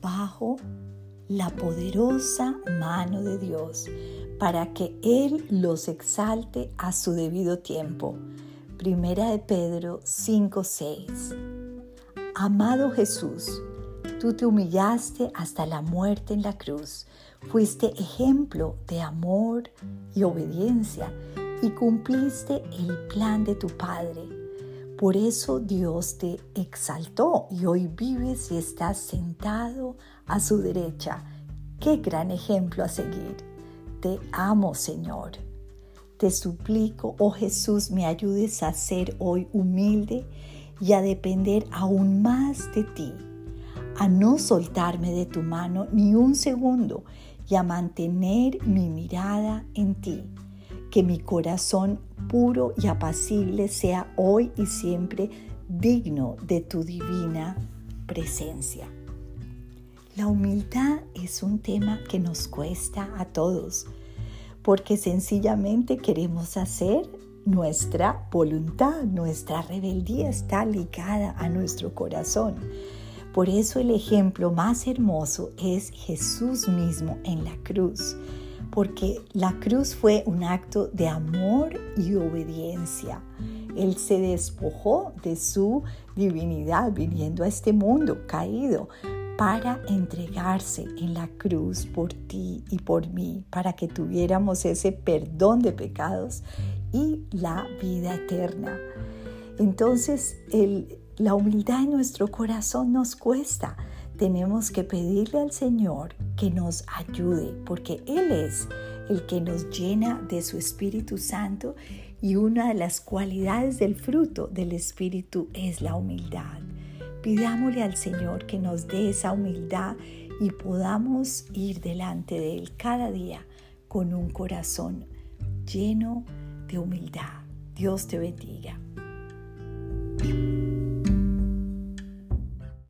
bajo la poderosa mano de Dios para que Él los exalte a su debido tiempo. Primera de Pedro 5:6. Amado Jesús, tú te humillaste hasta la muerte en la cruz. Fuiste ejemplo de amor y obediencia y cumpliste el plan de tu Padre. Por eso Dios te exaltó y hoy vives y estás sentado a su derecha. Qué gran ejemplo a seguir. Te amo, Señor. Te suplico, oh Jesús, me ayudes a ser hoy humilde y a depender aún más de ti, a no soltarme de tu mano ni un segundo y a mantener mi mirada en ti. Que mi corazón puro y apacible sea hoy y siempre digno de tu divina presencia. La humildad es un tema que nos cuesta a todos porque sencillamente queremos hacer nuestra voluntad, nuestra rebeldía está ligada a nuestro corazón. Por eso el ejemplo más hermoso es Jesús mismo en la cruz, porque la cruz fue un acto de amor y obediencia. Él se despojó de su divinidad viniendo a este mundo caído para entregarse en la cruz por ti y por mí, para que tuviéramos ese perdón de pecados y la vida eterna. Entonces, la humildad en nuestro corazón nos cuesta. Tenemos que pedirle al Señor que nos ayude, porque Él es el que nos llena de su Espíritu Santo y una de las cualidades del fruto del Espíritu es la humildad. Pidámosle al Señor que nos dé esa humildad y podamos ir delante de Él cada día con un corazón lleno de humildad. Dios te bendiga.